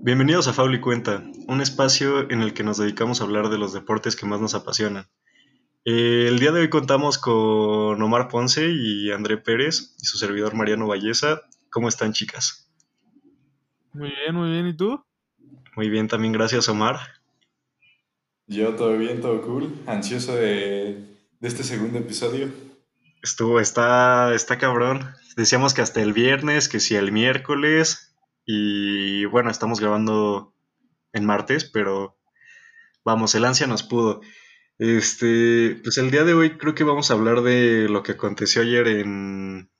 Bienvenidos a Faul y Cuenta, un espacio en el que nos dedicamos a hablar de los deportes que más nos apasionan. Eh, el día de hoy contamos con Omar Ponce y André Pérez y su servidor Mariano Valleza. ¿Cómo están, chicas? Muy bien, muy bien. ¿Y tú? Muy bien, también gracias, Omar. Yo todo bien, todo cool. Ansioso de, de este segundo episodio. Estuvo, está, está cabrón. Decíamos que hasta el viernes, que si el miércoles, y bueno, estamos grabando en martes, pero vamos, el ansia nos pudo. Este, pues el día de hoy creo que vamos a hablar de lo que aconteció ayer en,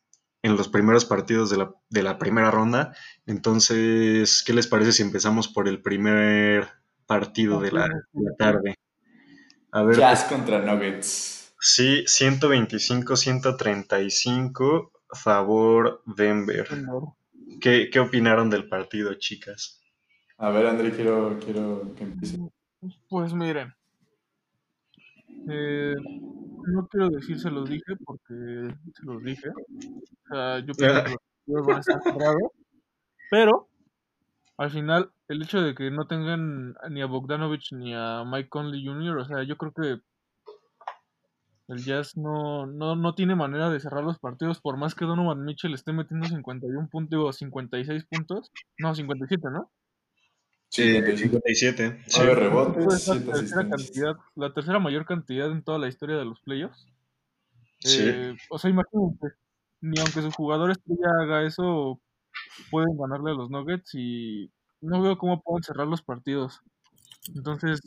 en los primeros partidos de la, de la, primera ronda. Entonces, ¿qué les parece si empezamos por el primer partido de la, de la tarde? A ver, Jazz contra Nuggets. Sí, 125-135, favor Denver. ¿Qué, ¿Qué, opinaron del partido, chicas? A ver, André, quiero, quiero que empiece. Pues miren, eh, no quiero decir se los dije porque se los dije. O sea, yo creo que los van a estar cerrados. Pero, al final, el hecho de que no tengan ni a Bogdanovich ni a Mike Conley Jr., o sea, yo creo que el Jazz no, no, no tiene manera de cerrar los partidos, por más que Donovan Mitchell esté metiendo 51 puntos o 56 puntos. No, 57, ¿no? Sí, 57. Sí. rebotes, la, tercera cantidad, la tercera mayor cantidad en toda la historia de los playoffs. Sí. Eh, o sea, imagínate, ni aunque su jugador estrella haga eso, pueden ganarle a los Nuggets y no veo cómo pueden cerrar los partidos. Entonces,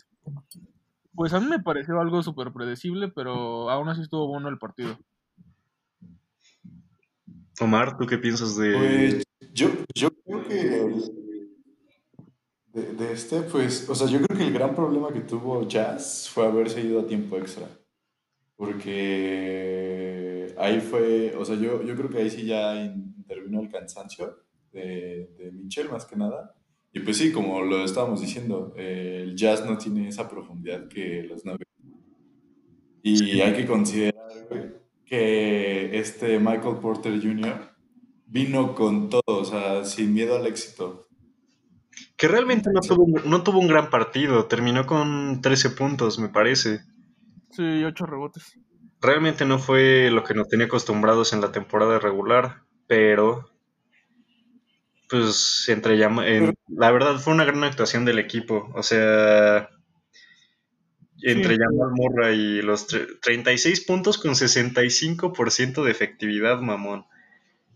pues a mí me pareció algo súper predecible, pero aún así estuvo bueno el partido. Omar, ¿tú qué piensas de...? Pues yo, yo creo que de, de, este, pues, o sea, yo creo que el gran problema que tuvo Jazz fue haberse ido a tiempo extra. Porque ahí fue, o sea, yo, yo creo que ahí sí ya intervino el cansancio de, de Mitchell más que nada. Y pues sí, como lo estábamos diciendo, eh, el jazz no tiene esa profundidad que los Nuggets. Y hay que considerar que este Michael Porter Jr. vino con todo, o sea, sin miedo al éxito. Que realmente no tuvo, no tuvo un gran partido, terminó con 13 puntos, me parece. Sí, 8 rebotes. Realmente no fue lo que nos tenía acostumbrados en la temporada regular, pero pues entre en, la verdad fue una gran actuación del equipo. O sea, entre sí, Jamal Murray y los 36 puntos con 65% de efectividad, mamón.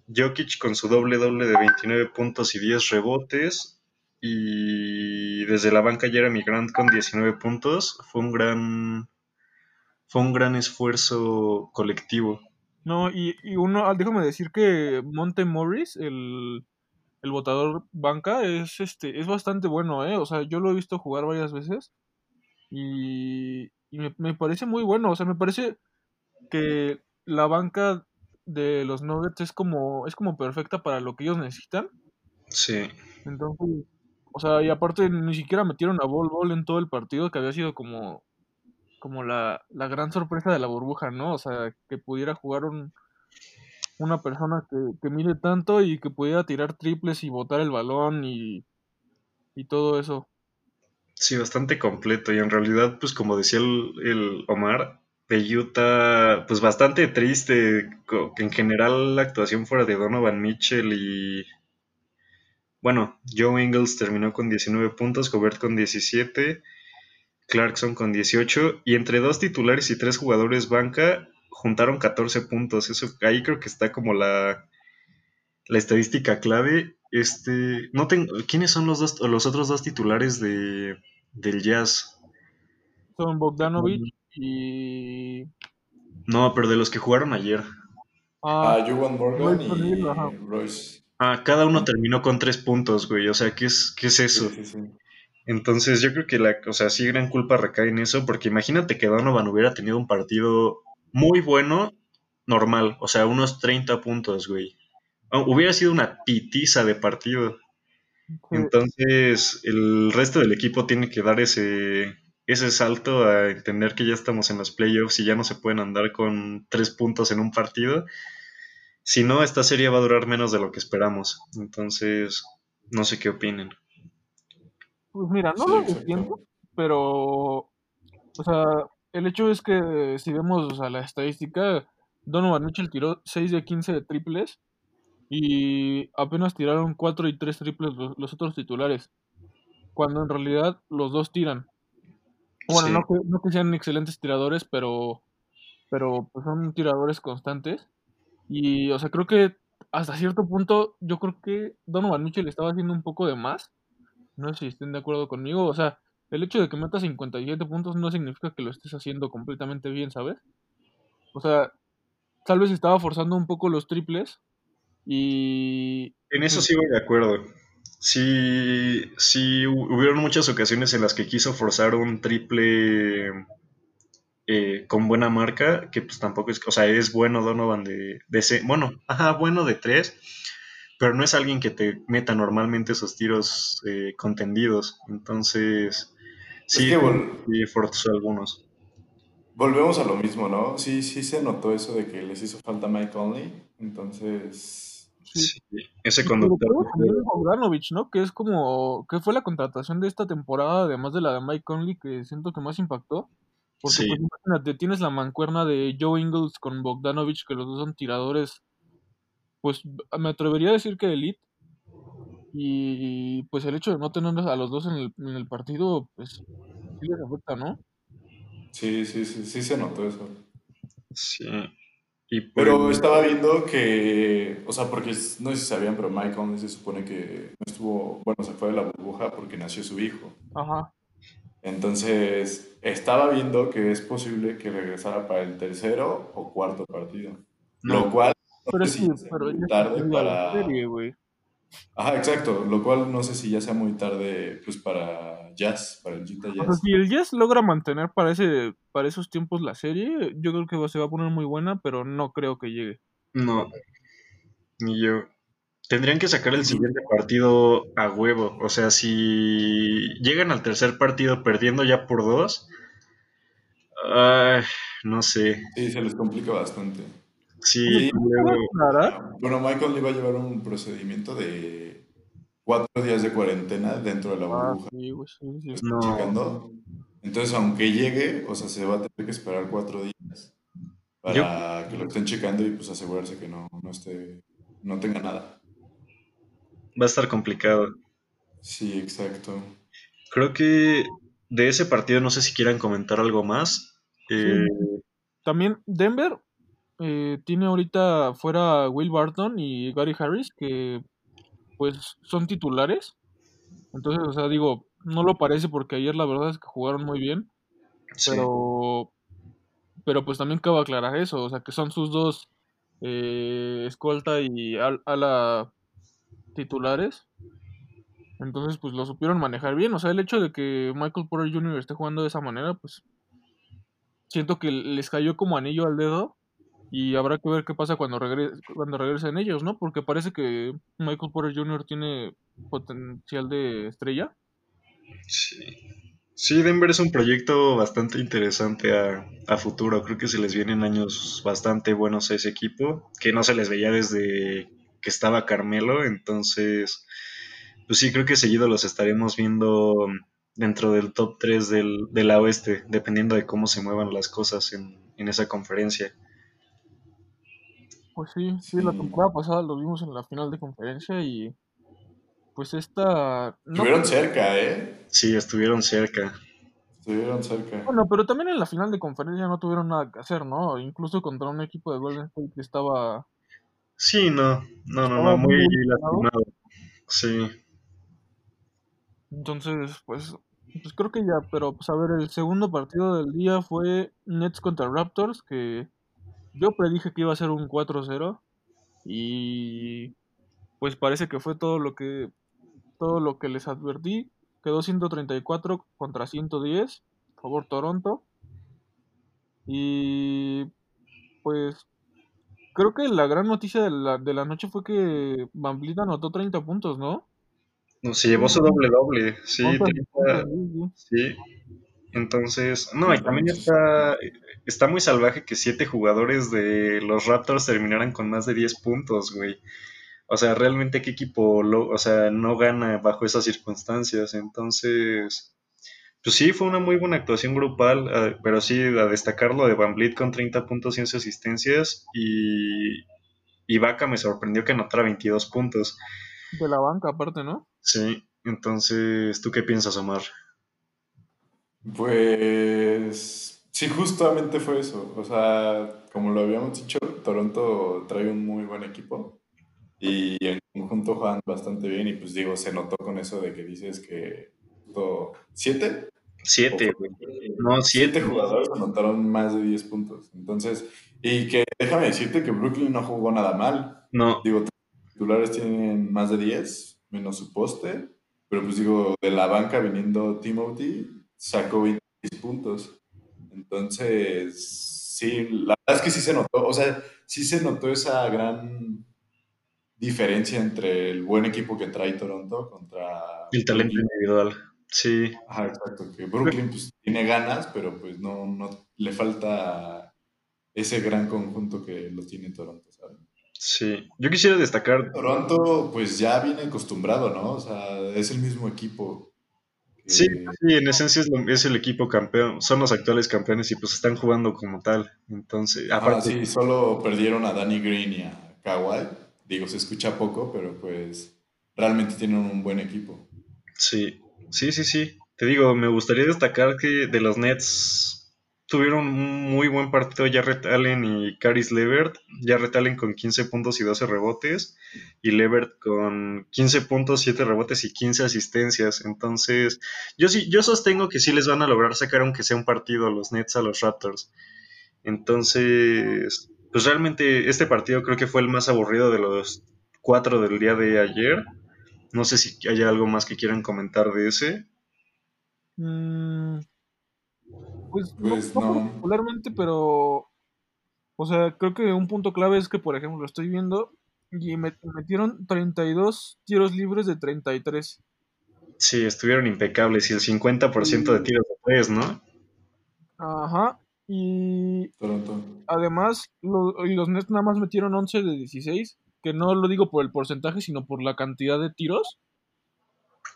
Jokic con su doble doble de 29 puntos y 10 rebotes. Y desde la banca Jeremy Grant con 19 puntos. Fue un gran. Fue un gran esfuerzo colectivo. No, y, y uno, déjame decir que Monte Morris, el, el votador banca es este es bastante bueno, ¿eh? O sea, yo lo he visto jugar varias veces y, y me, me, parece muy bueno. O sea, me parece que la banca de los Nuggets es como es como perfecta para lo que ellos necesitan. Sí. Entonces, o sea, y aparte ni siquiera metieron a Bol Bol en todo el partido, que había sido como como la, la gran sorpresa de la burbuja, ¿no? O sea, que pudiera jugar un una persona que, que mide tanto y que pudiera tirar triples y botar el balón y, y todo eso. Sí, bastante completo. Y en realidad, pues como decía el, Omar, de Utah, pues bastante triste. En general la actuación fuera de Donovan Mitchell y... Bueno, Joe Ingles terminó con 19 puntos, Gobert con 17, Clarkson con 18, y entre dos titulares y tres jugadores banca, juntaron 14 puntos. Eso ahí creo que está como la, la estadística clave. Este, no tengo, ¿quiénes son los dos, los otros dos titulares de, del Jazz? Son Bogdanovich y No, pero de los que jugaron ayer. Ah, uh, Juwan Morgan y, y Royce. Ah, cada uno terminó con tres puntos, güey. O sea, ¿qué es, qué es eso? Sí, sí, sí. Entonces, yo creo que la, o sea, sí gran culpa recae en eso, porque imagínate que Donovan hubiera tenido un partido muy bueno, normal, o sea, unos 30 puntos, güey. Hubiera sido una pitiza de partido. Entonces, el resto del equipo tiene que dar ese, ese salto a entender que ya estamos en los playoffs y ya no se pueden andar con tres puntos en un partido. Si no, esta serie va a durar menos de lo que esperamos. Entonces, no sé qué opinen. Pues mira, no Sí, lo exacto. defiendo, pero, o sea, el hecho es que si vemos o sea, la estadística, Donovan Mitchell tiró 6 de 15 de triples y apenas tiraron 4 y 3 triples los, los otros titulares, cuando en realidad los dos tiran. Bueno, Sí. no, que, no que sean excelentes tiradores, pero, pero pues son tiradores constantes. Y, o sea, creo que hasta cierto punto, yo creo que Donovan Mitchell estaba haciendo un poco de más. No sé si estén de acuerdo conmigo. O sea, el hecho de que metas 57 puntos no significa que lo estés haciendo completamente bien, ¿sabes? O sea, tal vez estaba forzando un poco los triples. Y. En eso sí voy de acuerdo. Sí, sí hu- hubieron muchas ocasiones en las que quiso forzar un triple eh, con buena marca, que pues tampoco es, o sea, es bueno Donovan de, de ese, bueno, ajá, bueno de tres, pero no es alguien que te meta normalmente esos tiros eh, contendidos. Entonces, sí, que vol- sí forzó algunos. Volvemos a lo mismo, ¿no? Sí, sí se notó eso de que les hizo falta Mike Conley. Entonces, sí. Sí, ese conductor. Bogdanovich, ¿no? Que es como, que fue la contratación de esta temporada, además de la de Mike Conley, que siento que más impactó. Porque, Sí. pues, imagínate, tienes la mancuerna de Joe Ingles con Bogdanovich, que los dos son tiradores, pues me atrevería a decir que elite. Y pues el hecho de no tener a los dos en el, en el partido, pues sí les afecta, ¿no? sí, sí, sí, sí se notó eso. Sí. Y Pero estaba viendo que, o sea, porque no sé si sabían, pero Mike Conley se supone que no estuvo, bueno, se fue de la burbuja porque nació su hijo. Ajá. Entonces, estaba viendo que es posible que regresara para el tercero o cuarto partido. No. Lo cual, no Pero sí, pero tarde para... serie, güey. Ajá, exacto. Lo cual no sé si ya sea muy tarde, pues, para Jazz, para el sea, Jazz. si el Jazz logra mantener para, ese, para esos tiempos la serie, yo creo que se va a poner muy buena, pero no creo que llegue. no, ni yo. Tendrían que sacar el siguiente partido a huevo. O sea, si llegan al tercer partido perdiendo ya por dos, no sé. Sí, se les complica bastante. Sí, Oye, ¿tú te vas luego-? Bueno, Michael le iba a llevar un procedimiento de cuatro días de cuarentena dentro de la Ah, burbuja. sí, güey, sí, sí. Lo están No. checando. Entonces, aunque llegue, o sea, se va a tener que esperar cuatro días para que lo estén checando y pues asegurarse que no, no esté, no tenga nada. va a estar complicado. Sí, exacto. Creo que de ese partido no sé si quieran comentar algo más. Eh, También Denver eh, tiene ahorita fuera Will Barton y Gary Harris, que pues son titulares. Entonces, o sea, digo, no lo parece porque ayer la verdad es que jugaron muy bien, sí. pero pero pues también cabe aclarar eso, o sea, que son sus dos eh, escolta y al- ala titulares. Entonces, pues lo supieron manejar bien. O sea, el hecho de que Michael Porter Jr. esté jugando de esa manera, pues siento que les cayó como anillo al dedo. Y habrá que ver qué pasa cuando, regre cuando regresen ellos, ¿no? Porque parece que Michael Porter Jr. tiene potencial de estrella. Sí. Sí, Denver es un proyecto bastante interesante a, a futuro. Creo que se les vienen años bastante buenos a ese equipo, que no se les veía desde que estaba Carmelo. Entonces, pues sí, creo que seguido los estaremos viendo dentro del top 3 del, de la oeste, dependiendo de cómo se muevan las cosas en, en esa conferencia. Pues sí, sí, la temporada pasada lo vimos en la final de conferencia y pues esta... No, Estuvieron cerca, ¿eh? Sí, estuvieron cerca. Estuvieron cerca. bueno, pero también en la final de conferencia no tuvieron nada que hacer, ¿no? Incluso contra un equipo de Golden State que estaba... Sí, no, no, no, no, muy muy lastimado. Sí, Entonces, pues, pues creo que ya, pero pues a ver, el segundo partido del día fue Nets contra Raptors, que yo predije que iba a ser un 4-0 y pues parece que fue todo lo que todo lo que les advertí. Quedó 134 contra 110, favor Toronto. Y pues creo que la gran noticia de la, de la noche fue que Van Vliet anotó 30 puntos, ¿no? no, se llevó su doble doble. Sí, 11 30, puntos, sí, sí. sí. Entonces, no, y también está, está muy salvaje que siete jugadores de los Raptors terminaran con más de 10 puntos, güey. O sea, realmente qué equipo lo, o sea, no gana bajo esas circunstancias. Entonces, pues sí, fue una muy buena actuación grupal, eh, pero sí, a destacarlo de Van Vliet con 30 puntos y 11 asistencias y, y Vaca me sorprendió que anotara 22 puntos. De la banca aparte, ¿no? Sí, entonces, ¿tú qué piensas, Omar? Pues sí, justamente fue eso. O sea, como lo habíamos dicho, Toronto trae un muy buen equipo y en conjunto juegan bastante bien y pues digo, se notó con eso de que dices que siete Siete, No, siete. jugadores anotaron más de 10 puntos. Entonces, y que déjame decirte que Brooklyn no jugó nada mal. No. Digo, titulares tienen más de 10, menos su poste. Pero pues digo, de la banca viniendo Timothy, sacó 20 puntos. Entonces, sí, la verdad es que sí se notó, o sea, sí se notó esa gran diferencia entre el buen equipo que trae Toronto contra... El talento individual. Sí. Ajá, exacto. Que Brooklyn pues, tiene ganas, pero pues no, no le falta ese gran conjunto que lo tiene Toronto, ¿sabes? Sí. Yo quisiera destacar. Toronto, pues ya viene acostumbrado, ¿no? O sea, es el mismo equipo. Sí, sí, en esencia es, el equipo campeón, son los actuales campeones y pues están jugando como tal. Entonces, aparte. sí, solo perdieron a Danny Green y a Kawhi. Digo, se escucha poco, pero pues realmente tienen un buen equipo. Sí, Sí, sí, sí. Te digo, me gustaría destacar que de los Nets tuvieron un muy buen partido Jarrett Allen y Caris Levert. Jarrett Allen con 15 puntos y 12 rebotes y Levert con 15 puntos, 7 rebotes y 15 asistencias. Entonces, yo sí, yo sostengo que sí les van a lograr sacar aunque sea un partido los Nets a los Raptors. Entonces, pues realmente este partido creo que fue el más aburrido de los cuatro del día de ayer. No sé si hay algo más que quieran comentar de ese. Mm, pues, no, pues particularmente, pero. O sea, creo que un punto clave es que, por ejemplo, estoy viendo y me metieron 32 tiros libres de 33. Sí, estuvieron impecables y el 50% de tiros de 3, ¿no? Ajá. Y además, los Nets nada más metieron 11 de 16 que no lo digo por el porcentaje, sino por la cantidad de tiros,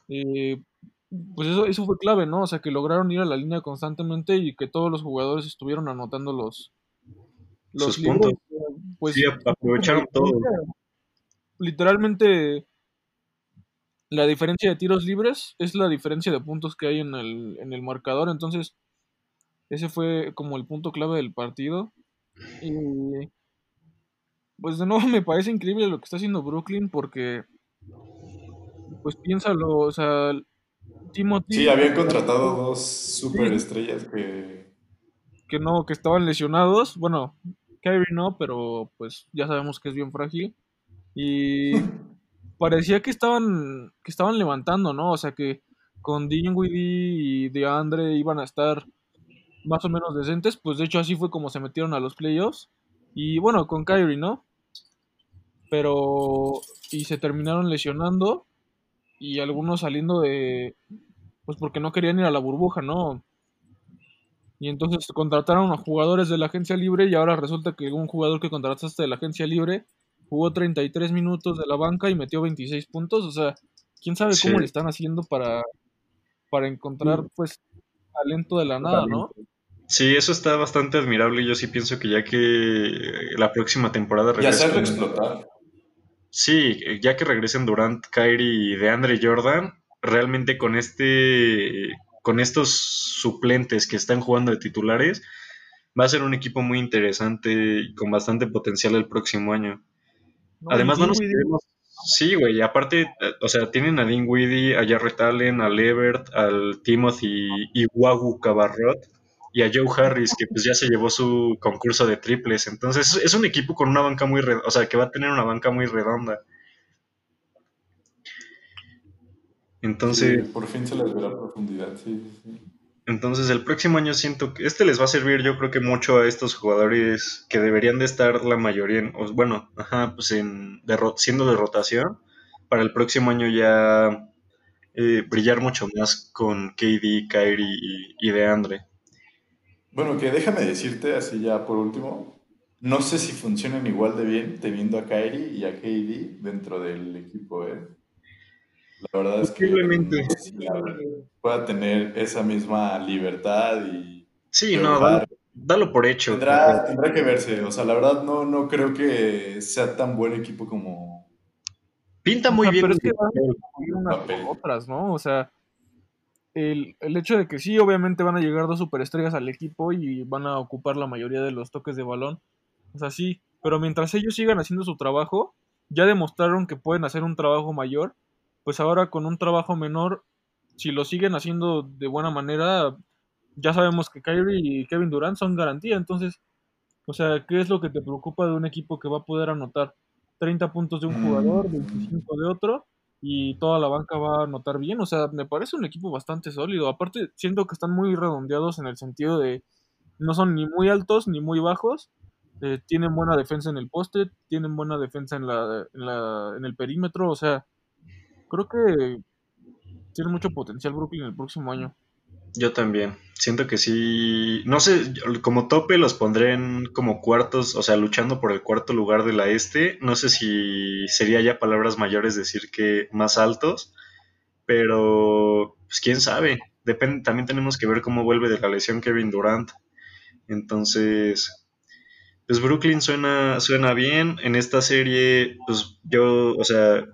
eh, pues eso, eso fue clave, ¿no? O sea, que lograron ir a la línea constantemente y que todos los jugadores estuvieron anotando los, los puntos. Pues, sí, aprovecharon todo. Literalmente, la diferencia de tiros libres es la diferencia de puntos que hay en el, en el marcador. Entonces, ese fue como el punto clave del partido. Y pues de nuevo me parece increíble lo que está haciendo Brooklyn porque, pues piénsalo, o sea, Timothy... Sí, habían contratado dos superestrellas que... Que no, que estaban lesionados. Bueno, Kyrie no, pero pues ya sabemos que es bien frágil. Y parecía que estaban, que estaban levantando, ¿no? O sea que con Dinwiddie y DeAndre iban a estar más o menos decentes. Pues de hecho así fue como se metieron a los playoffs. Y bueno, con Kyrie, ¿no? pero y se terminaron lesionando y algunos saliendo de pues porque no querían ir a la burbuja, ¿no? Y entonces contrataron a jugadores de la agencia libre y ahora resulta que un jugador que contrataste de la agencia libre jugó 33 minutos de la banca y metió 26 puntos, o sea, quién sabe cómo le están haciendo para para encontrar mm. pues talento de la nada, ¿no? Sí, eso está bastante admirable y yo sí pienso que ya que la próxima temporada regresa. Y hacerlo explotar. Sí, ya que regresen Durant, Kyrie y DeAndre Jordan, realmente con este con estos suplentes que están jugando de titulares, va a ser un equipo muy interesante y con bastante potencial el próximo año. Además, no nos quedemos. Sí, güey, aparte, eh, o sea, tienen a Dinwiddie, a Jarrett Allen, a Levert, al Timothy y Wagu Cabarrot y a Joe Harris, que pues ya se llevó su concurso de triples. Entonces es un equipo con una banca muy redonda, o sea, que va a tener una banca muy redonda. Entonces... por fin se les verá profundidad, sí, Entonces el próximo año siento que este les va a servir yo creo que mucho a estos jugadores que deberían de estar la mayoría, en, bueno, ajá, pues en, siendo de rotación, para el próximo año ya eh, brillar mucho más con KD, Kyrie y, y DeAndre. Bueno, que déjame decirte, así ya por último, no sé si funcionan igual de bien teniendo a Kyrie y a KD dentro del equipo, ¿eh? La verdad es que Posiblemente. no sé si la- pueda tener esa misma libertad y Sí, no, dalo, dalo por hecho. Tendrá, tendrá que verse. O sea, la verdad no, no creo que sea tan buen equipo como... Pinta O muy sea, bien. pero es que van papel. a construir unas papel. por otras, ¿no? O sea, el, el hecho de que sí, obviamente van a llegar dos superestrellas al equipo y van a ocupar la mayoría de los toques de balón. O sea, sí, pero mientras ellos sigan haciendo su trabajo, ya demostraron que pueden hacer un trabajo mayor, pues ahora con un trabajo menor, si lo siguen haciendo de buena manera, ya sabemos que Kyrie y Kevin Durant son garantía, entonces, o sea, ¿qué es lo que te preocupa de un equipo que va a poder anotar 30 puntos de un Mm. jugador, 25 de otro, y toda la banca va a anotar bien? O sea, me parece un equipo bastante sólido. Aparte, siento que están muy redondeados en el sentido de no son ni muy altos ni muy bajos. eh, tienen buena defensa en el poste, tienen buena defensa en, la, en, la, en el perímetro. O sea, creo que tiene mucho potencial Brooklyn el próximo año. Yo también. Siento que sí. No sé, como tope los pondré en como cuartos, o sea, luchando por el cuarto lugar de la este. No sé si sería ya palabras mayores decir que más altos, pero pues quién sabe. Depende, también tenemos que ver cómo vuelve de la lesión Kevin Durant. Entonces, pues Brooklyn suena, suena bien. En esta serie, pues yo, o sea,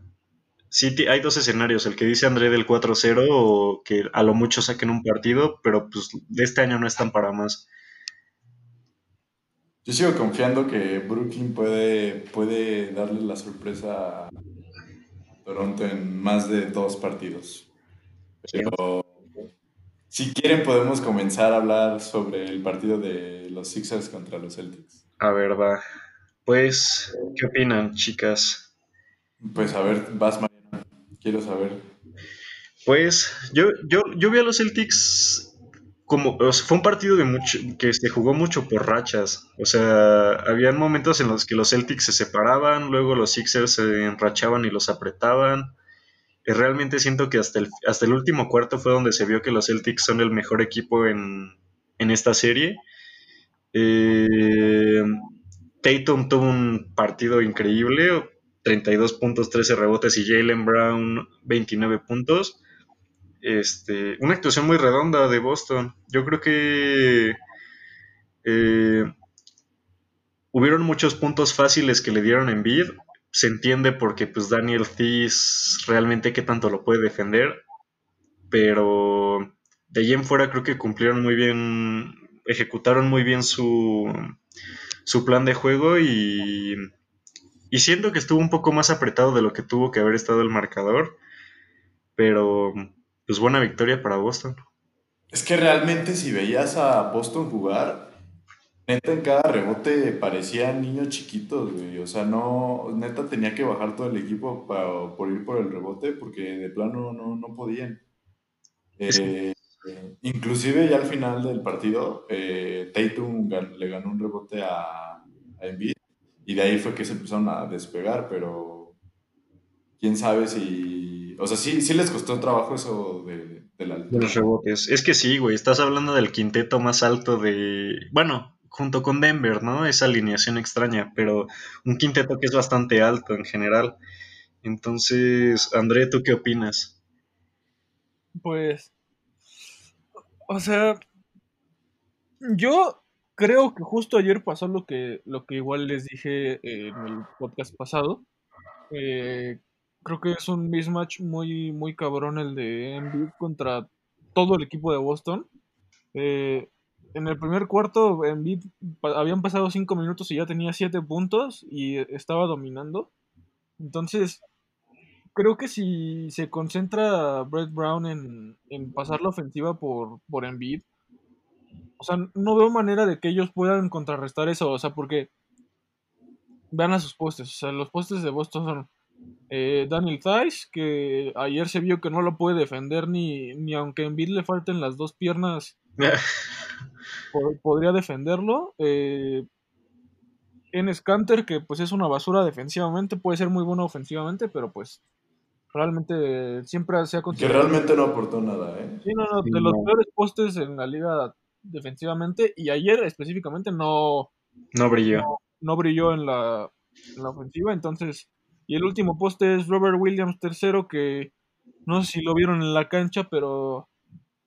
Sí, hay dos escenarios, el que dice André del 4-0 o que a lo mucho saquen un partido, pero pues de este año no están para más. Yo sigo confiando que Brooklyn puede, puede darle la sorpresa a Toronto en más de dos partidos. Pero si quieren podemos comenzar a hablar sobre el partido de los Sixers contra los Celtics. A ver, va. Pues, ¿qué opinan, chicas? Pues a ver, vas Mariano. Quiero saber. Pues yo, yo, yo vi a los Celtics como, fue un partido de mucho, que se jugó mucho por rachas. O sea, habían momentos en los que los Celtics se separaban, luego los Sixers se enrachaban y los apretaban. Y realmente siento que hasta el, hasta el último cuarto fue donde se vio que los Celtics son el mejor equipo en, en esta serie. Eh, Tatum tuvo un partido increíble, 32 puntos, 13 rebotes y Jalen Brown 29 puntos. Este, una actuación muy redonda de Boston. Yo creo que eh, hubieron muchos puntos fáciles que le dieron en bid. Se entiende porque pues Daniel Thies realmente qué tanto lo puede defender. Pero de ahí en fuera creo que cumplieron muy bien, ejecutaron muy bien su, su plan de juego y, y siento que estuvo un poco más apretado de lo que tuvo que haber estado el marcador. Pero pues buena victoria para Boston. Es que realmente si veías a Boston jugar, neta en cada rebote parecían niños chiquitos, güey. O sea, no, neta tenía que bajar todo el equipo pa- por ir por el rebote porque de plano no, no podían. Eh, inclusive ya al final del partido, eh, Tatum le ganó un rebote a, a Embiid y de ahí fue que se empezaron a despegar, pero quién sabe si... O sea, sí, sí les costó trabajo eso de, de la De los rebotes. Es que sí, güey. Estás hablando del quinteto más alto de. Bueno, junto con Denver, ¿no? Esa alineación extraña, pero un quinteto que es bastante alto en general. Entonces, André, ¿tú qué opinas? Pues, o sea, yo creo que justo ayer pasó lo que, lo que igual les dije en el podcast pasado. Eh, creo que es un mismatch muy, muy cabrón el de Embiid contra todo el equipo de Boston. Eh, en el primer cuarto, Embiid habían pasado cinco minutos y ya tenía siete puntos y estaba dominando. Entonces, creo que si se concentra Brett Brown en, en pasar la ofensiva por, por Embiid, sea, no veo manera de que ellos puedan contrarrestar eso, o sea, porque vean a sus postes, o sea, los postes de Boston son eh, Daniel Tice, que ayer se vio que no lo puede defender ni, ni aunque Embiid le falten las dos piernas, po- podría defenderlo. Eh, en Scanter, que pues es una basura defensivamente, puede ser muy bueno ofensivamente, pero pues realmente siempre se ha Que considerado realmente no aportó nada, ¿eh? Sí, no, no, Sí, de los peores postes en la liga defensivamente y ayer específicamente no, No brilló. no, no brilló en la, en la ofensiva, entonces, y el último poste es Robert Williams tercero, que no sé si lo vieron en la cancha, pero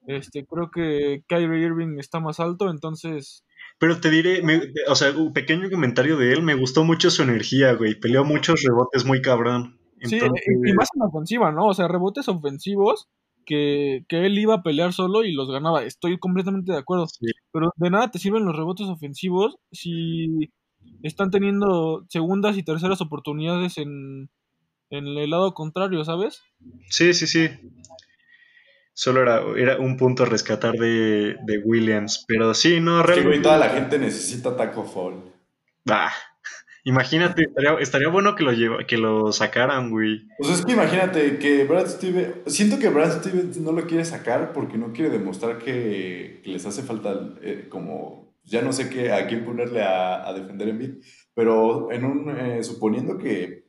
este creo que Kyrie Irving está más alto, entonces pero te diré, o sea, un pequeño comentario de él, me gustó mucho su energía, güey. Peleó muchos rebotes muy cabrón. Sí, y, más en la ofensiva, ¿no? O sea, rebotes ofensivos que, él iba a pelear solo y los ganaba. Estoy completamente de acuerdo. Pero de nada te sirven los rebotes ofensivos si están teniendo segundas y terceras oportunidades en, en el lado contrario, ¿sabes? Sí, sí, sí. Solo era, era un punto a rescatar de, de Williams. Pero sí, no, realmente. Sí, toda la gente necesita Taco Fall. Bah, imagínate, estaría, bueno que lo, lleva, que lo sacaran, güey. Pues es que imagínate que Brad Stevens. Siento que Brad Stevens no lo quiere sacar porque no quiere demostrar que, les hace falta, eh, como. Ya no sé qué, a quién ponerle a, a defender en beat. Pero en un. Eh, suponiendo que.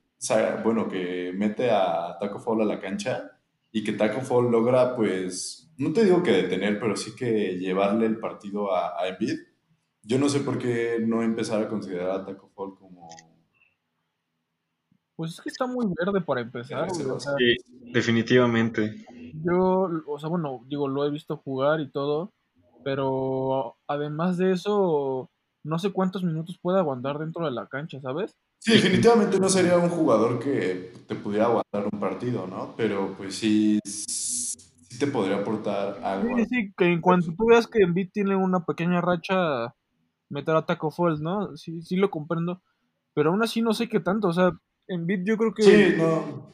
Bueno, que mete a Taco Fall a la cancha y que Taco Fall logra, pues, no te digo que detener, pero sí que llevarle el partido a, a Embiid. Yo no sé por qué no empezar a considerar a Taco Fall como... Pues es que está muy verde para empezar. sí, definitivamente. Yo, o sea, bueno, digo, lo he visto jugar y todo, pero además de eso, no sé cuántos minutos puede aguantar dentro de la cancha, ¿sabes? Sí, definitivamente no sería un jugador que te pudiera aguantar un partido, ¿no? Pero pues sí, sí te podría aportar algo. Sí, sí, que en cuanto tú veas que Embiid tiene una pequeña racha, meter a Taco Falls, ¿no? Sí, sí lo comprendo. Pero aún así no sé qué tanto, o sea, Embiid yo creo que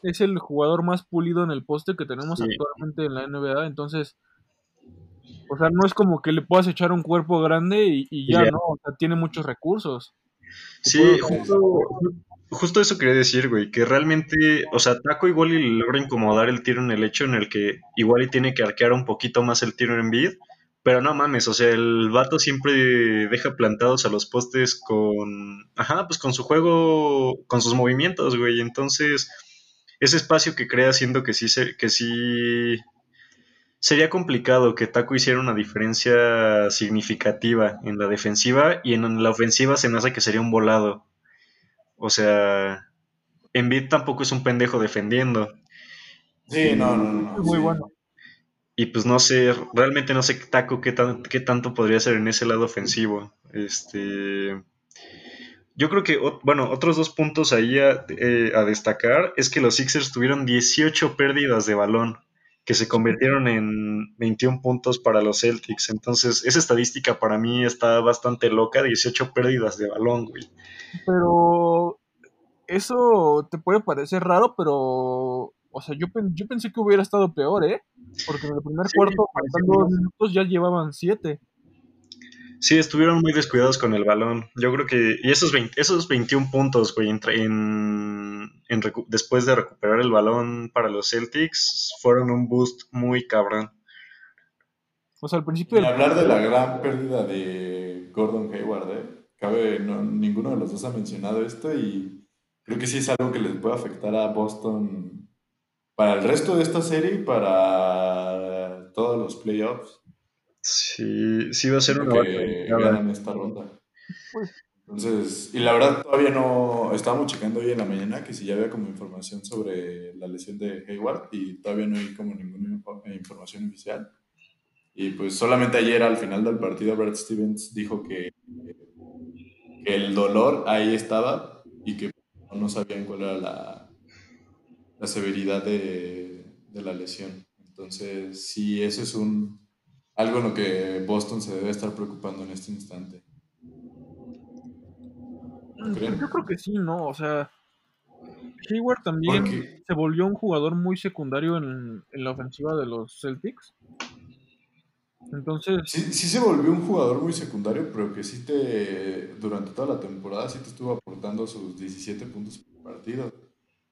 es el jugador más pulido en el poste que tenemos actualmente en la NBA, entonces... O sea, no es como que le puedas echar un cuerpo grande y, ya, ¿no? O sea, tiene muchos recursos. Sí, justo, eso quería decir, güey, que realmente, o sea, Taco igual y logra incomodar el tiro en el hecho en el que igual y tiene que arquear un poquito más el tiro en bid, pero no mames, o sea, el vato siempre deja plantados a los postes con, ajá, pues con su juego, con sus movimientos, güey, entonces ese espacio que crea siendo que sí, que sí sería complicado que Taco hiciera una diferencia significativa en la defensiva y en la ofensiva se me hace que sería un volado. O sea, Embiid tampoco es un pendejo defendiendo. Sí, no, no, no. Muy bueno. Y pues no sé, realmente no sé Taco qué, qué tanto podría ser en ese lado ofensivo. Este. Yo creo que, bueno, otros dos puntos ahí a, eh, a destacar es que los Sixers tuvieron 18 pérdidas de balón que se convirtieron en 21 puntos para los Celtics. Entonces, esa estadística para mí está bastante loca, 18 pérdidas de balón, güey. Pero eso te puede parecer raro, pero, o sea, yo, yo pensé que hubiera estado peor, ¿eh? Porque en el primer cuarto, faltando dos minutos, ya llevaban 7. Sí, estuvieron muy descuidados con el balón. Yo creo que. Y esos, 20, esos 21 puntos, güey, en, después de recuperar el balón para los Celtics, fueron un boost muy cabrón. O sea, al principio. Y hablar de la gran pérdida de Gordon Hayward, ¿eh? Cabe, ninguno de los dos ha mencionado esto y creo que sí es algo que les puede afectar a Boston para el resto de esta serie y para todos los playoffs. Sí, sí va a ser una que en esta ronda. Pues, Entonces, y la verdad todavía no, estábamos checando hoy en la mañana que si ya había como información sobre la lesión de Hayward y todavía no hay como ninguna información oficial. Y pues solamente ayer al final del partido Brad Stevens dijo que, que el dolor ahí estaba y que no sabían cuál era la, la severidad de, de la lesión. Entonces, sí, eso es un, algo en lo que Boston se debe estar preocupando en este instante. Yo creo que sí, ¿no? O sea, Hayward también se volvió un jugador muy secundario en, la ofensiva de los Celtics. Entonces. Sí, sí se volvió un jugador muy secundario, pero que sí te. Durante toda la temporada sí te estuvo aportando sus 17 puntos por partido.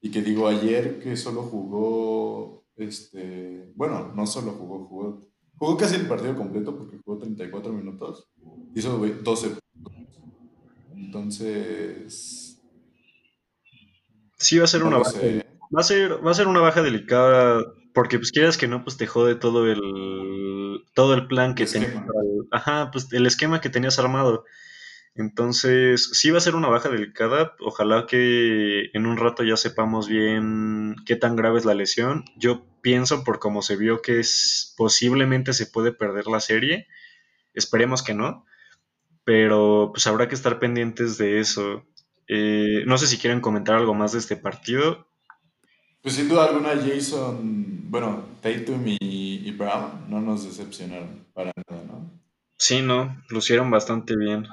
Y que digo, ayer que solo jugó. Este. Bueno, no solo jugó, jugó Jugó casi el partido completo porque jugó 34 minutos. Hizo 12 Entonces. Sí, va a ser una baja. Va a ser, va a ser una baja delicada. Porque, pues, quieras que no, pues te jode todo el. Todo el plan que tenías. Ajá, pues el esquema que tenías armado. Entonces, sí va a ser una baja delicada. Ojalá que en un rato ya sepamos bien qué tan grave es la lesión. Yo pienso, por cómo se vio, que es, posiblemente se puede perder la serie. Esperemos que no. Pero pues habrá que estar pendientes de eso. Eh, no sé si quieren comentar algo más de este partido. Pues sin duda alguna Jason, bueno, Tatum y, y Brown no nos decepcionaron para nada, ¿no? Sí, no, lucieron bastante bien.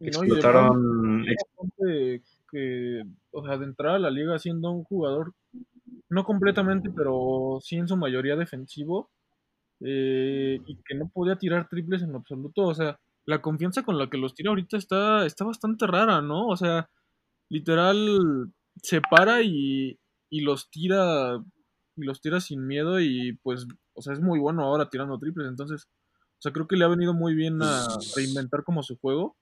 No, de Explotaron. Bastante que, o sea, de entrar a la liga siendo un jugador, no completamente, pero sí en su mayoría defensivo, eh, y que no podía tirar triples en absoluto. O sea, la confianza con la que los tira ahorita está, está bastante rara, ¿no? O sea, literal se para y, y los tira y los tira sin miedo y pues, o sea, es muy bueno ahora tirando triples, entonces, o sea, creo que le ha venido muy bien a reinventar como su juego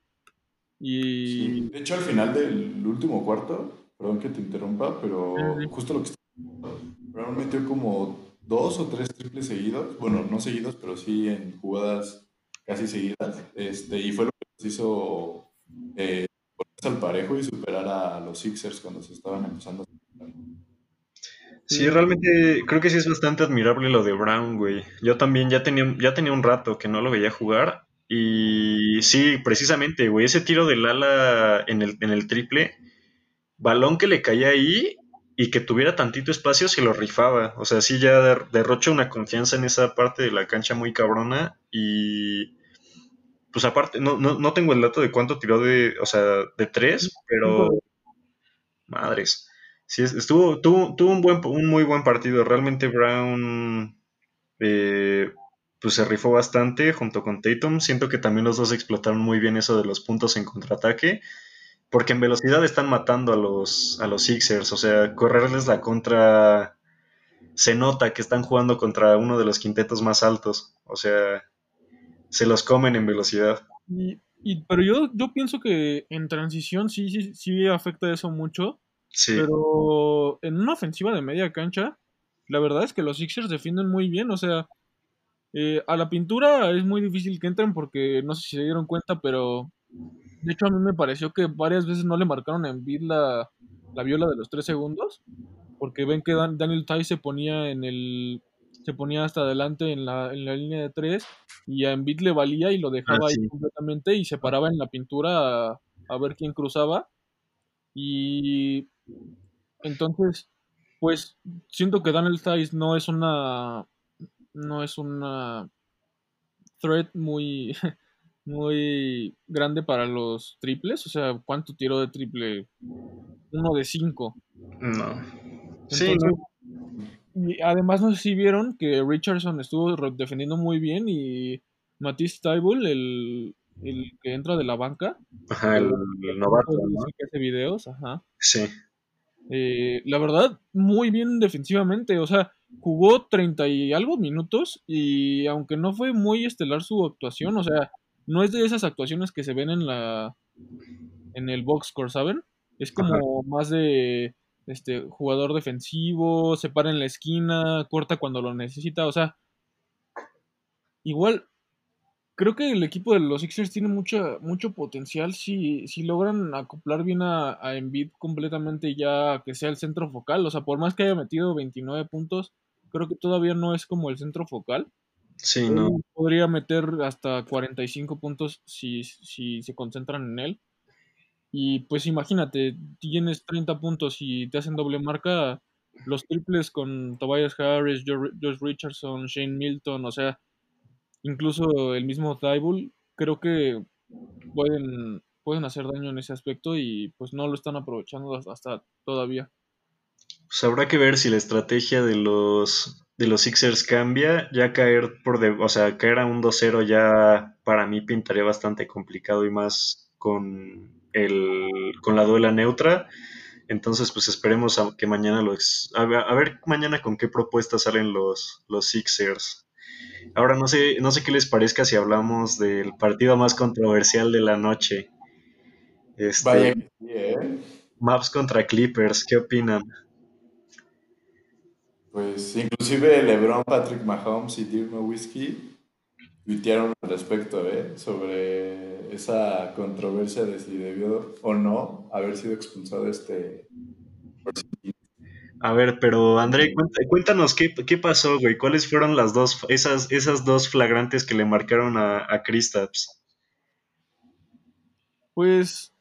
y Sí, de hecho al final del último cuarto, perdón que te interrumpa, pero justo lo que está Brown metió como dos o tres triples seguidos, bueno, no seguidos, pero sí en jugadas casi seguidas, este, y fue lo que nos hizo eh, ponerse al parejo y superar a los Sixers cuando se estaban empezando. Sí, realmente creo que sí es bastante admirable lo de Brown, güey. Yo también ya tenía, ya tenía un rato que no lo veía jugar. Y sí, precisamente, güey, ese tiro del ala en el, en el triple, balón que le caía ahí y que tuviera tantito espacio, se lo rifaba. O sea, sí ya der- derrocha una confianza en esa parte de la cancha muy cabrona. Y pues aparte, no, no, no tengo el dato de cuánto tiró de, o sea, de tres, pero Madres. Sí, es- estuvo, tuvo, tuvo un buen, un muy buen partido. Realmente Brown eh, pues se rifó bastante junto con Tatum. Siento que también los dos explotaron muy bien eso de los puntos en contraataque. Porque en velocidad están matando a los, a los Sixers. O sea, correrles la contra. Se nota que están jugando contra uno de los quintetos más altos. O sea, se los comen en velocidad. Y, y- pero yo, yo pienso que en transición sí, sí, sí afecta eso mucho. Sí, Pero en una ofensiva de media cancha, la verdad es que los Sixers defienden muy bien. O sea, eh, a la pintura es muy difícil que entren porque no sé si se dieron cuenta, pero de hecho a mí me pareció que varias veces no le marcaron a Embiid la, la viola de los tres segundos. Porque ven que Dan- Daniel Tice se ponía en el se ponía hasta adelante en la, en la línea de tres y a Embiid le valía y lo ah, dejaba ahí sí. completamente y se paraba en la pintura a, a ver quién cruzaba y entonces pues siento que Daniel Tice no es una no es una threat muy muy grande para los triples, o sea, ¿cuánto tiró de triple? Uno de cinco. No. Sí, no. y además no sé si vieron que Richardson estuvo defendiendo muy bien y Matisse Thybulle, el, el que entra de la banca, Ajá, el, el, novato, que hace videos, ajá. Sí. Eh, la verdad, muy bien defensivamente, o sea, jugó 30 y algo minutos y aunque no fue muy estelar su actuación, o sea, no es de esas actuaciones que se ven en la en el box score, ¿saben? Es Ajá. como más de este jugador defensivo, se para en la esquina, corta cuando lo necesita, o sea, igual creo que el equipo de los Sixers tiene mucha, mucho potencial si, si logran acoplar bien a, a Embiid completamente ya que sea el centro focal. O sea, por más que haya metido 29 puntos, creo que todavía no es como el centro focal. Sí, no. Podría meter hasta 45 puntos si, si se concentran en él. Y pues imagínate, tienes 30 puntos y te hacen doble marca, los triples con Tobias Harris, Josh Richardson, Shane Milton, o sea, incluso el mismo Thibault, creo que pueden, pueden hacer daño en ese aspecto y pues no lo están aprovechando hasta, todavía. Pues habrá que ver si la estrategia de los de los Sixers cambia. Ya caer por de, o sea, caer a un 2-0 ya para mí pintaría bastante complicado y más con el con la duela neutra. Entonces, pues esperemos a que mañana los a, ver- mañana con qué propuestas salen los los Sixers. Ahora no sé no sé qué les parezca si hablamos del partido más controversial de la noche. Este, Vaya sí, ¿eh? Maps contra Clippers, ¿qué opinan? Pues inclusive LeBron, Patrick Mahomes y Dirk Nowitzki tuitearon al respecto, ¿eh? Sobre esa controversia de si debió o no haber sido expulsado este a ver, pero André, cuéntanos qué, qué, pasó, güey. ¿Cuáles fueron las dos, esas, esas dos flagrantes que le marcaron a, a Kristaps? Pues,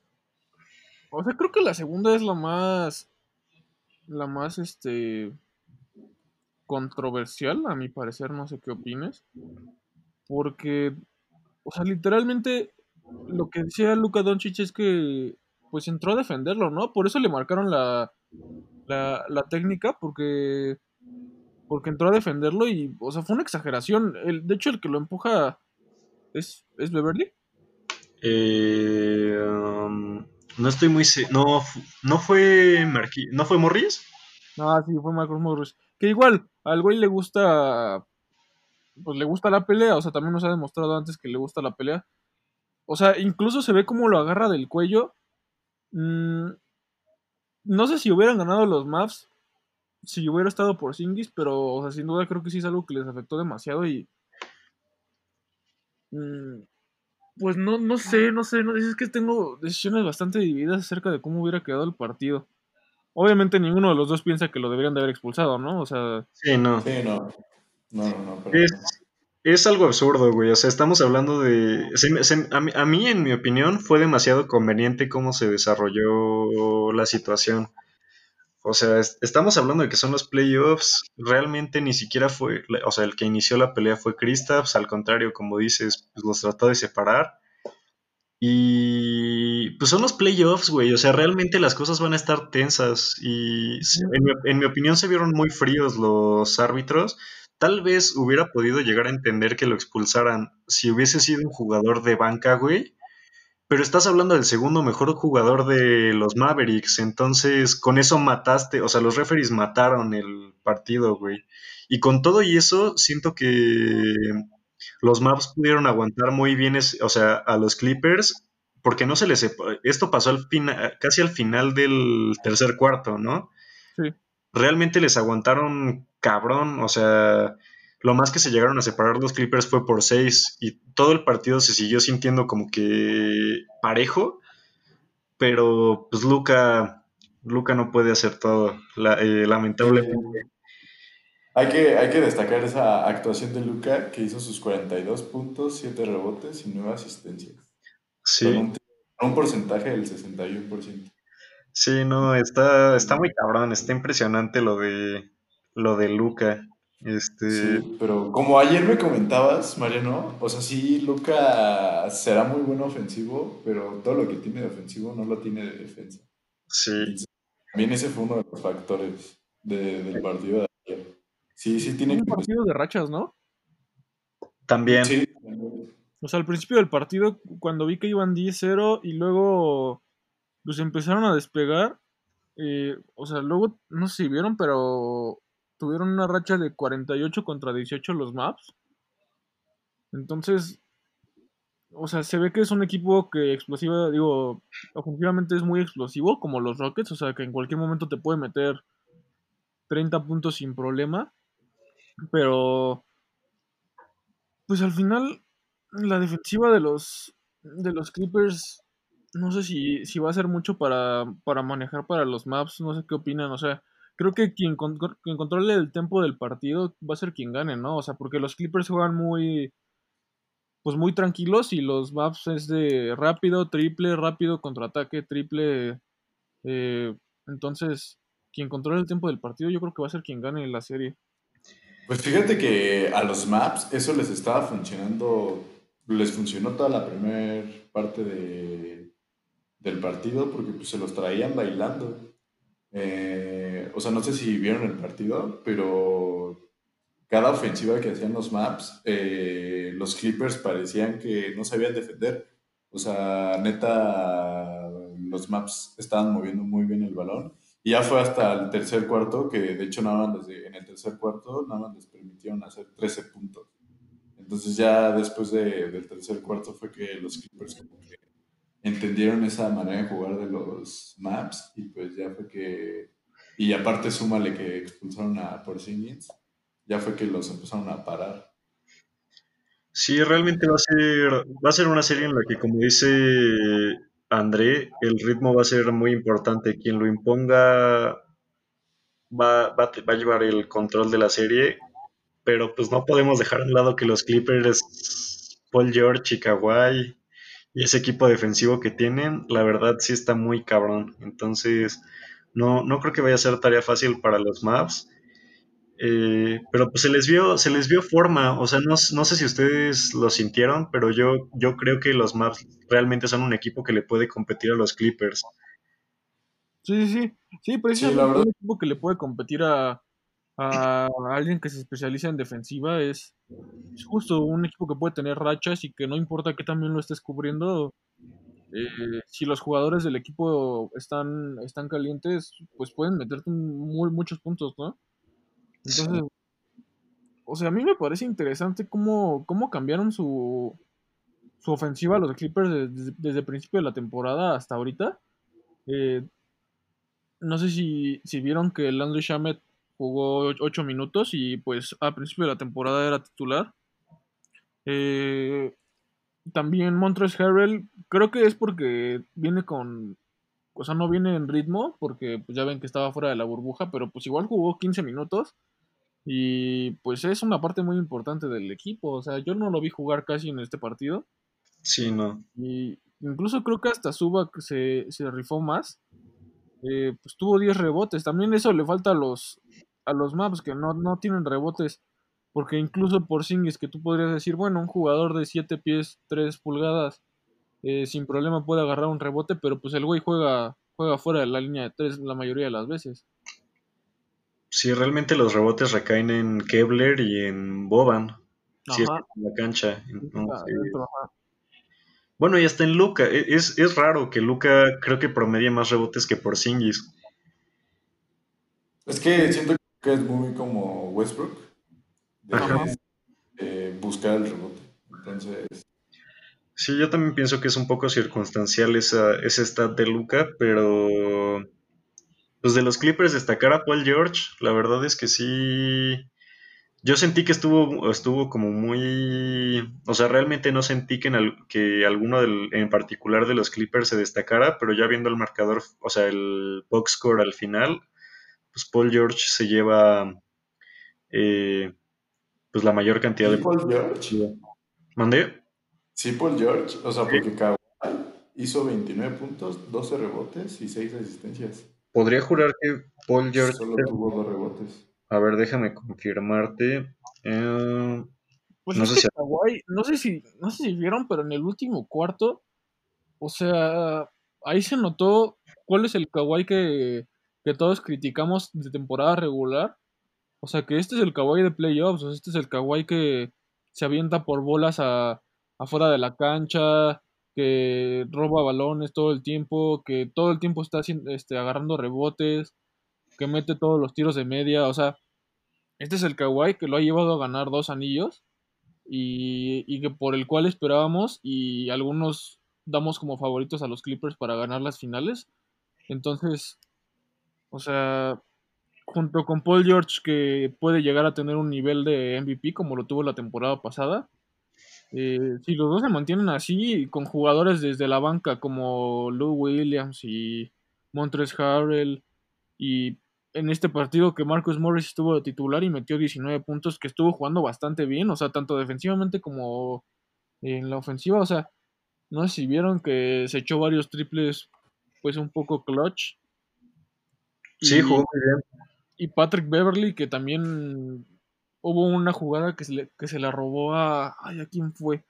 o sea, creo que la segunda es la más, la más, este, controversial, a mi parecer, no sé qué opines. Porque, o sea, literalmente lo que decía Luka Doncic es que, pues entró a defenderlo, ¿no? Por eso le marcaron la, la, la técnica porque porque entró a defenderlo y, o sea, fue una exageración. El, de hecho, el que lo empuja es, ¿es Beverly. Eh, um, no estoy muy... No, no fue ¿No fue Morris? Ah, sí, fue Marcos Morris. Que igual, al güey le gusta... Pues le gusta la pelea, o sea, también nos ha demostrado antes que le gusta la pelea. O sea, incluso se ve como lo agarra del cuello. Mmm, no sé si hubieran ganado los Mavs si hubiera estado por Singis, pero o sea, sin duda creo que sí es algo que les afectó demasiado y. Mm, pues no, no sé, no sé, no, es que tengo decisiones bastante divididas acerca de cómo hubiera quedado el partido. Obviamente ninguno de los dos piensa que lo deberían de haber expulsado, ¿no? O sea. Sí, no. Sí, no. No, no, es, algo absurdo, güey. O sea, estamos hablando de. a, mí, en mi opinión, fue demasiado conveniente cómo se desarrolló la situación. O sea, estamos hablando de que son los playoffs. Realmente ni siquiera fue. O sea, el que inició la pelea fue Kristaps. Al contrario, como dices, pues los trató de separar. Y pues son los playoffs, güey. O sea, realmente las cosas van a estar tensas. Y en mi, opinión se vieron muy fríos los árbitros. Tal vez hubiera podido llegar a entender que lo expulsaran si hubiese sido un jugador de banca, güey. Pero estás hablando del segundo mejor jugador de los Mavericks. Entonces, con eso mataste. O sea, los referees mataron el partido, güey. Y con todo y eso, siento que los Mavs pudieron aguantar muy bien, o sea, a los Clippers. Porque no se les. Esto pasó casi al final del tercer cuarto, ¿no? Realmente les aguantaron cabrón, o sea, lo más que se llegaron a separar los Clippers fue por seis y todo el partido se siguió sintiendo como que parejo, pero pues Luca, Luca no puede hacer todo, eh, lamentablemente. Hay que, hay que destacar esa actuación de Luca que hizo sus 42 puntos, 7 rebotes y 9 asistencias. Sí. Con un, porcentaje del 61%. Sí, no, está, está muy cabrón, está impresionante lo de, lo de Luca. Este... Sí, pero como ayer me comentabas, Mariano, o sea, sí, Luca será muy buen ofensivo, pero todo lo que tiene de ofensivo no lo tiene de defensa. Sí. También ese fue uno de los factores del partido de ayer. Sí, sí, tiene un partido de rachas, ¿no? También. Sí. O sea, al principio del partido, cuando vi que iban 10-0 y luego pues empezaron a despegar, eh, o sea, luego, no sé si vieron, pero tuvieron una racha de 48 contra 18 los Maps. Entonces, o sea, se ve que es un equipo que explosiva, digo, ofensivamente es muy explosivo, como los Rockets, o sea, que en cualquier momento te puede meter 30 puntos sin problema. Pero, pues al final, la defensiva de los, de los Clippers, no sé si, si va a ser mucho para, para manejar para los maps, no sé qué opinan, o sea, creo que quien, quien controle el tempo del partido va a ser quien gane, ¿no? O sea, porque los Clippers juegan muy pues muy tranquilos y los maps es de rápido, triple, rápido, contraataque, triple. Eh, entonces, quien controle el tiempo del partido yo creo que va a ser quien gane la serie. Pues fíjate que a los maps eso les estaba funcionando, les funcionó toda la primera parte de, del partido porque pues, se los traían bailando. Eh, o sea, no sé si vieron el partido, pero cada ofensiva que hacían los maps, eh, los Clippers parecían que no sabían defender. O sea, neta, los maps estaban moviendo muy bien el balón. Y ya fue hasta el tercer cuarto, que de hecho nada más en el tercer cuarto nada más les permitieron hacer 13 puntos. Entonces ya después del tercer cuarto fue que los Clippers como que entendieron esa manera de jugar de los maps y pues ya fue que, y aparte súmale que expulsaron a Porzingis, ya fue que los empezaron a parar. Sí, realmente va a ser, va a ser una serie en la que, como dice André, el ritmo va a ser muy importante. Quien lo imponga va, va, va a llevar el control de la serie, pero pues no podemos dejar a un lado que los Clippers, Paul George y Kawhi y ese equipo defensivo que tienen, la verdad sí está muy cabrón. Entonces, no, no creo que vaya a ser tarea fácil para los Mavs. Eh, pero pues se les vio, se les vio forma, o sea, no, no, sé si ustedes lo sintieron, pero yo, yo creo que los Mavs realmente son un equipo que le puede competir a los Clippers. Sí, sí, sí, sí, precisamente sí, un equipo que le puede competir a, a alguien que se especializa en defensiva es, es, justo un equipo que puede tener rachas y que no importa que también lo estés cubriendo, eh, si los jugadores del equipo están, están calientes, pues pueden meterte muy, muchos puntos, ¿no? Entonces, o sea, a mí me parece interesante cómo, cómo cambiaron su, su ofensiva los Clippers desde, desde, el principio de la temporada hasta ahorita. Eh, no sé si, si vieron que Landry Shamet jugó 8 minutos y pues al principio de la temporada era titular. Eh, también Montres Harrell, creo que es porque viene con, o sea, no viene en ritmo, porque pues ya ven que estaba fuera de la burbuja, pero pues igual jugó 15 minutos y pues es una parte muy importante del equipo. O sea, yo no lo vi jugar casi en este partido. Sí, no. Y incluso creo que hasta Suba se, se rifó más. Eh, pues tuvo 10 rebotes. También eso le falta a los, a los maps que no, no tienen rebotes. Porque incluso por Singis, que tú podrías decir, bueno, un jugador de 7 pies, 3 pulgadas, eh, sin problema puede agarrar un rebote, pero pues el güey juega, juega fuera de la línea de 3 la mayoría de las veces. Sí, realmente los rebotes recaen en Kevler y en Boban. Si es en la cancha. Entonces... Bueno, y hasta en Luca. E, es, es, raro que Luca creo que promedie más rebotes que por Singis. Es que siento que es muy como Westbrook. De, de buscar el rebote. Entonces. Sí, yo también pienso que es un poco circunstancial esa, ese stat de Luca, pero pues de los Clippers destacar a Paul George, la verdad es que sí. Yo sentí que estuvo, estuvo como muy. O sea, realmente no sentí que, en que alguno del, en particular de los Clippers se destacara, pero ya viendo el marcador, o sea, el box score al final, pues Paul George se lleva eh, pues la mayor cantidad ¿Sí, de. Paul George? ¿Mandé? Sí, Paul George, o sea, porque Kawhi hizo 29 puntos, 12 rebotes y 6 asistencias. Podría jurar que Paul George. Solo tuvo dos rebotes. A ver, déjame confirmarte. Eh, pues no, sé si... Kawhi, no sé si no sé si vieron, pero en el último cuarto, o sea, ahí se notó cuál es el Kawhi que, que todos criticamos de temporada regular. O sea, que este es el Kawhi de playoffs, o sea, este es el Kawhi que se avienta por bolas a, afuera de la cancha, que roba balones todo el tiempo, que todo el tiempo está este, agarrando rebotes, que mete todos los tiros de media, o sea, este es el Kawhi que lo ha llevado a ganar dos anillos y, y que por el cual esperábamos y algunos damos como favoritos a los Clippers para ganar las finales. Entonces, o sea, junto con Paul George que puede llegar a tener un nivel de MVP como lo tuvo la temporada pasada, eh, si los dos se mantienen así, con jugadores desde la banca como Lou Williams y Montres Harrell, y en este partido que Marcus Morris estuvo titular y metió 19 puntos, que estuvo jugando bastante bien, o sea, tanto defensivamente como en la ofensiva, o sea, no sé si vieron que se echó varios triples, pues un poco clutch. Sí, jugó muy bien. Y Patrick Beverly, que también hubo una jugada que se, le, que se la robó a. Ay, ¿a quién fue?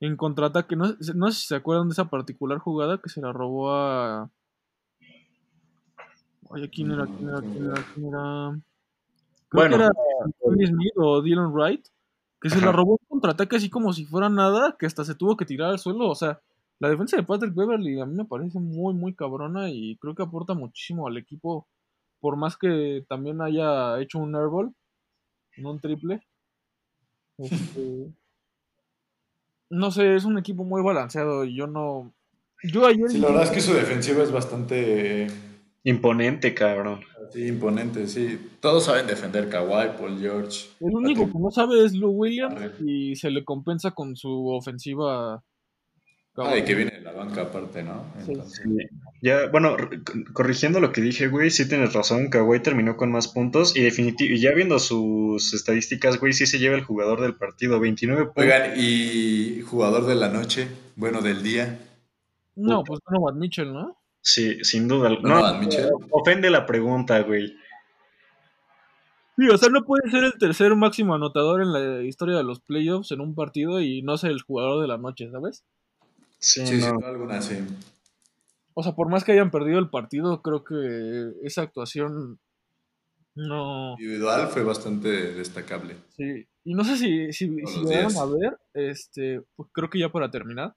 En contraataque. No, no sé si se acuerdan de esa particular jugada que se la robó a. Ay, ¿a quién era? ¿Quién era? ¿Quién era? ¿Quién era? Creo bueno, que era Anthony Smith o Dylan Wright. Que se la robó en contraataque así como si fuera nada, que hasta se tuvo que tirar al suelo. O sea, la defensa de Patrick Beverly a mí me parece muy, muy cabrona y creo que aporta muchísimo al equipo. Por más que también haya hecho un airball, no un triple. Este, no sé, es un equipo muy balanceado y yo no. Yo ayer. Sí, la verdad es que su defensiva es bastante Imponente, cabrón. Sí, imponente, sí. Todos saben defender Kawhi, Paul George. El único que no sabe es Lou Williams y se le compensa con su ofensiva. Ah, y que viene de la banca aparte, ¿no? Sí. Ya, bueno, corrigiendo lo que dije, güey, sí tienes razón, Kawhi terminó con más puntos y definitivo, ya viendo sus estadísticas, güey, sí se lleva el jugador del partido, 29 puntos. Oigan, ¿y jugador de la noche? Bueno, del día. No, pues Donovan Mitchell, ¿no? Sí, sin duda. No, Mitchell. ofende la pregunta, güey. Sí, o sea, no puede ser el tercer máximo anotador en la historia de los playoffs en un partido y no ser el jugador de la noche, ¿sabes? Sí, sí, no. alguna, sí. O sea, por más que hayan perdido el partido, creo que esa actuación no. Individual fue bastante destacable. Sí, y no sé si, si, si a ver, este, pues creo que ya para terminar,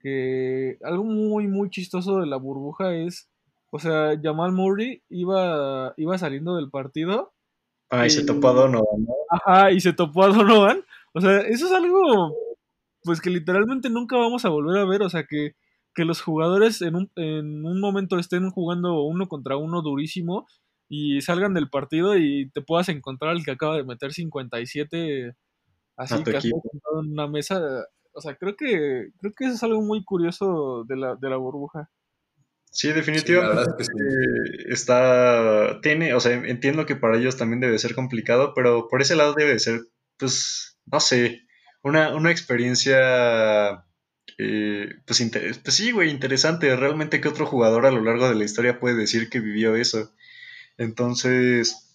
que algo muy, muy chistoso de la burbuja es, o sea, Jamal Murray iba, iba saliendo del partido. Ah, y, se topó a Donovan, Ajá, y se topó a Donovan. O sea, eso es algo pues que literalmente nunca vamos a volver a ver, o sea, que, que los jugadores en un, en un momento estén jugando uno contra uno durísimo y salgan del partido y te puedas encontrar al que acaba de meter 57 así casi en una mesa. O sea, creo que creo que eso es algo muy curioso de la, de la burbuja. Sí, definitivamente está, tiene, o sea, entiendo que para ellos también debe ser complicado, pero por ese lado debe ser, pues, no sé, una, una experiencia, eh, pues, pues, sí, güey, interesante. Realmente, ¿qué otro jugador a lo largo de la historia puede decir que vivió eso? Entonces,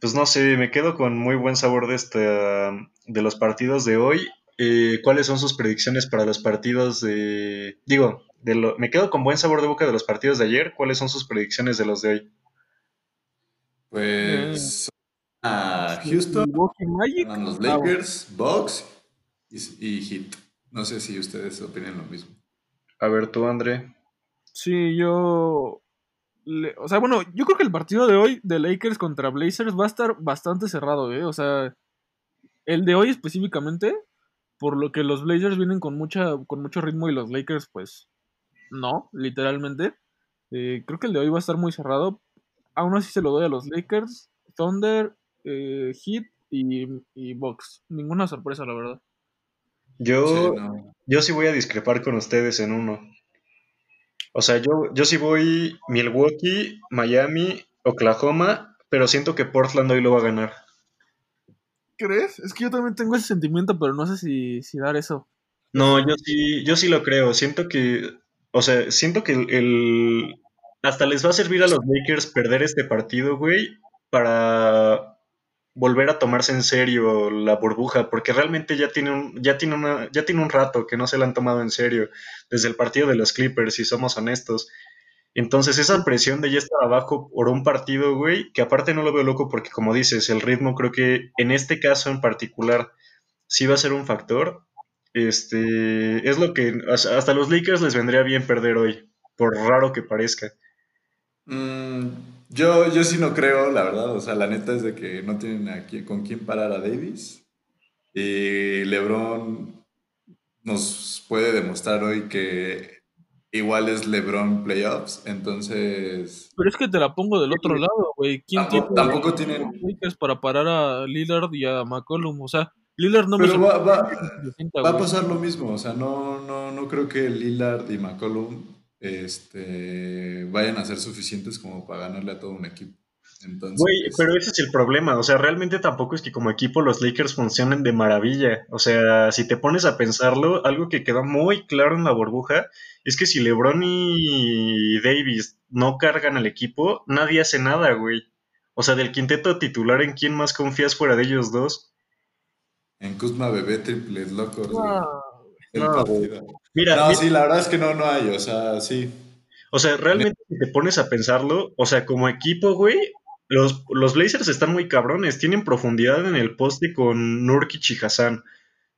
pues no sé, me quedo con muy buen sabor de, este, de los partidos de hoy. Eh, ¿Cuáles son sus predicciones para los partidos de... Digo, de lo, me quedo con buen sabor de boca de los partidos de ayer. ¿Cuáles son sus predicciones de los de hoy? Pues a Houston, los Lakers, Bucks y, Hit. No sé si ustedes opinan lo mismo. A ver, tú, André. Sí, yo. o sea, bueno, yo creo que el partido de hoy de Lakers contra Blazers va a estar bastante cerrado, ¿eh? O sea, el de hoy específicamente, por lo que los Blazers vienen con, mucha, con mucho ritmo y los Lakers, pues, no, literalmente. Eh, creo que el de hoy va a estar muy cerrado. Aún así se lo doy a los Lakers, Thunder, eh, Heat y, y Box. Ninguna sorpresa, la verdad. Yo, sí, yo sí voy a discrepar con ustedes en uno. O sea, yo, yo sí voy Milwaukee, Miami, Oklahoma, pero siento que Portland hoy lo va a ganar. ¿Crees? Es que yo también tengo ese sentimiento, pero no sé si, si dar eso. No, yo sí, yo sí lo creo. Siento que, o sea, siento que el, hasta les va a servir a los Lakers perder este partido, güey, para volver a tomarse en serio la burbuja, porque realmente ya tiene un, ya tiene una, ya tiene un rato que no se la han tomado en serio, desde el partido de los Clippers, si somos honestos. Entonces, esa presión de ya estar abajo por un partido, güey, que aparte no lo veo loco porque, como dices, el ritmo creo que en este caso en particular sí va a ser un factor. Este, es lo que hasta los Lakers les vendría bien perder hoy, por raro que parezca. Mm, yo, yo sí no creo, la verdad. O sea, la neta es de que no tienen aquí con quién parar a Davis. Y LeBron nos puede demostrar hoy que igual es LeBron playoffs. Entonces. Pero es que te la pongo del otro lado, güey. ¿Quién tampoco, tiene tienen. para parar a Lillard y a McCollum? O sea, Lillard no Pero va, va, va a pasar lo mismo. O sea, no, no, no creo que Lillard y McCollum este, vayan a ser suficientes como para ganarle a todo un equipo. Entonces, Güey, pero ese es el problema. O sea, realmente tampoco es que como equipo los Lakers funcionen de maravilla. O sea, si te pones a pensarlo, algo que queda muy claro en la burbuja es que si LeBron y Davis no cargan al equipo, nadie hace nada, güey. O sea, del quinteto titular, ¿en quién más confías fuera de ellos dos? En Kuzma Bebé triples locos. No, Mira, no, sí, la verdad es que no, no hay, o sea, sí. O sea, realmente si te pones a pensarlo, o sea, como equipo, güey, los, los Blazers están muy cabrones, tienen profundidad en el poste con Nurkic y Hassan.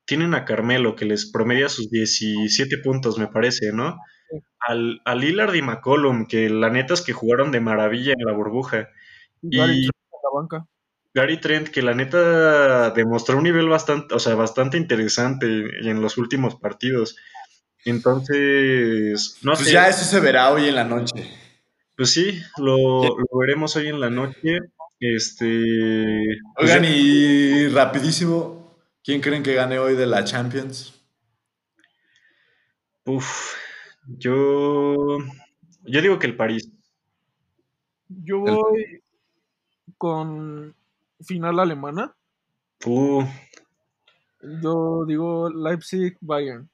Tienen a Carmelo que les promedia sus 17 puntos, me parece, ¿no? Al, a Lillard y McCollum, que la neta es que jugaron de maravilla en la burbuja. Y, la banca. Gary Trent, que la neta demostró un nivel bastante, o sea, bastante interesante en los últimos partidos. Entonces, no pues ya eso se verá hoy en la noche. Pues sí, lo, lo veremos hoy en la noche. Este. pues Oigan, ya- y rapidísimo, ¿quién creen que gane hoy de la Champions? Uf, yo. Yo digo que el París. Yo voy con final alemana. Uh, Yo digo Leipzig Bayern.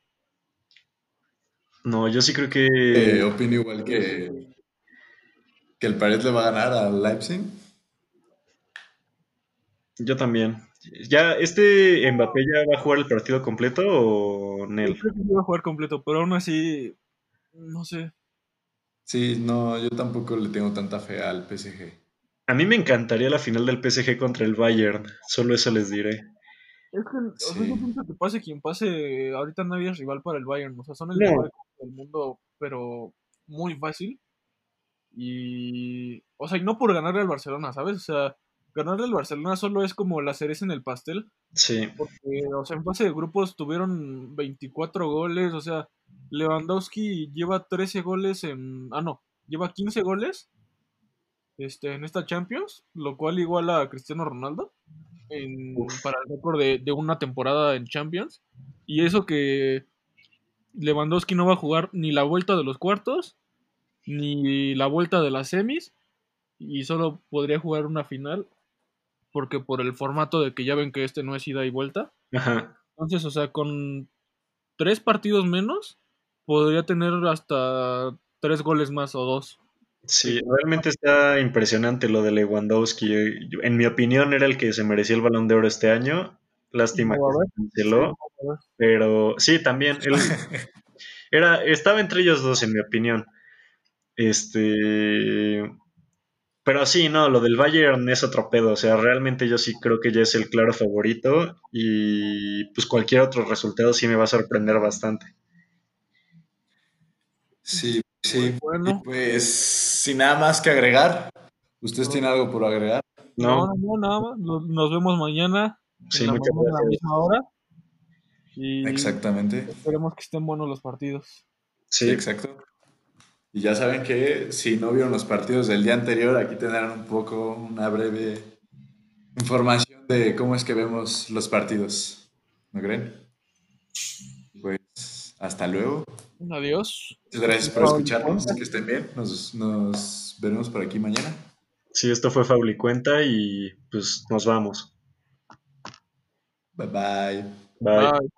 no, yo sí creo que. Eh, opino igual que, que el Paris le va a ganar al Leipzig. Yo también. ¿Ya este Mbappé ya va a jugar el partido completo o Yo Nel? creo que iba a jugar completo, pero aún así, no sé. Sí, no, yo tampoco le tengo tanta fe al PSG. A mí me encantaría la final del PSG contra el Bayern. Solo eso les diré. Es que, o sea, Sí. yo pienso que pase quien pase, ahorita nadie es rival para el Bayern. O sea, son el No. mejor equipo del mundo, pero muy fácil. Y, o sea, y no por ganarle al Barcelona, ¿sabes? O sea, ganarle al Barcelona solo es como la cereza en el pastel. Sí, Porque, o sea, en fase de grupos tuvieron 24 goles, o sea, Lewandowski lleva 13 goles en... Ah, no, lleva 15 goles este, en esta Champions, lo cual iguala a Cristiano Ronaldo en- para el récord de, de una temporada en Champions. Y eso que Lewandowski no va a jugar ni la vuelta de los cuartos, ni la vuelta de las semis, y solo podría jugar una final, porque por el formato de que ya ven que este no es ida y vuelta. ajá. Entonces, o sea, con tres partidos menos, podría tener hasta tres goles más o dos. Sí, realmente está impresionante lo de Lewandowski. En mi opinión era el que se merecía el Balón de Oro este año. Lástima No, que se canceló, Sí, pero sí, también él era estaba entre ellos dos en mi opinión. Este, pero sí, no, lo del Bayern es otro pedo, o sea, realmente yo sí creo que ya es el claro favorito y pues cualquier otro resultado sí me va a sorprender bastante. Sí, sí. Bueno. Pues, sin nada más que agregar, ¿ustedes No. tienen algo por agregar? No, No, no, nada más. Nos, vemos mañana. sí, en la mañana a la misma hora. Y Exactamente. esperemos que estén buenos los partidos. Sí, Sí, exacto. Y ya saben que si no vieron los partidos del día anterior, aquí tendrán un poco, una breve información de cómo es que vemos los partidos. ¿No creen? Pues hasta luego. Adiós. Muchas gracias por escucharnos. Que estén bien. Nos, nos veremos por aquí mañana. sí, esto fue Fauli Cuenta y pues nos vamos. Bye bye. Bye. Bye.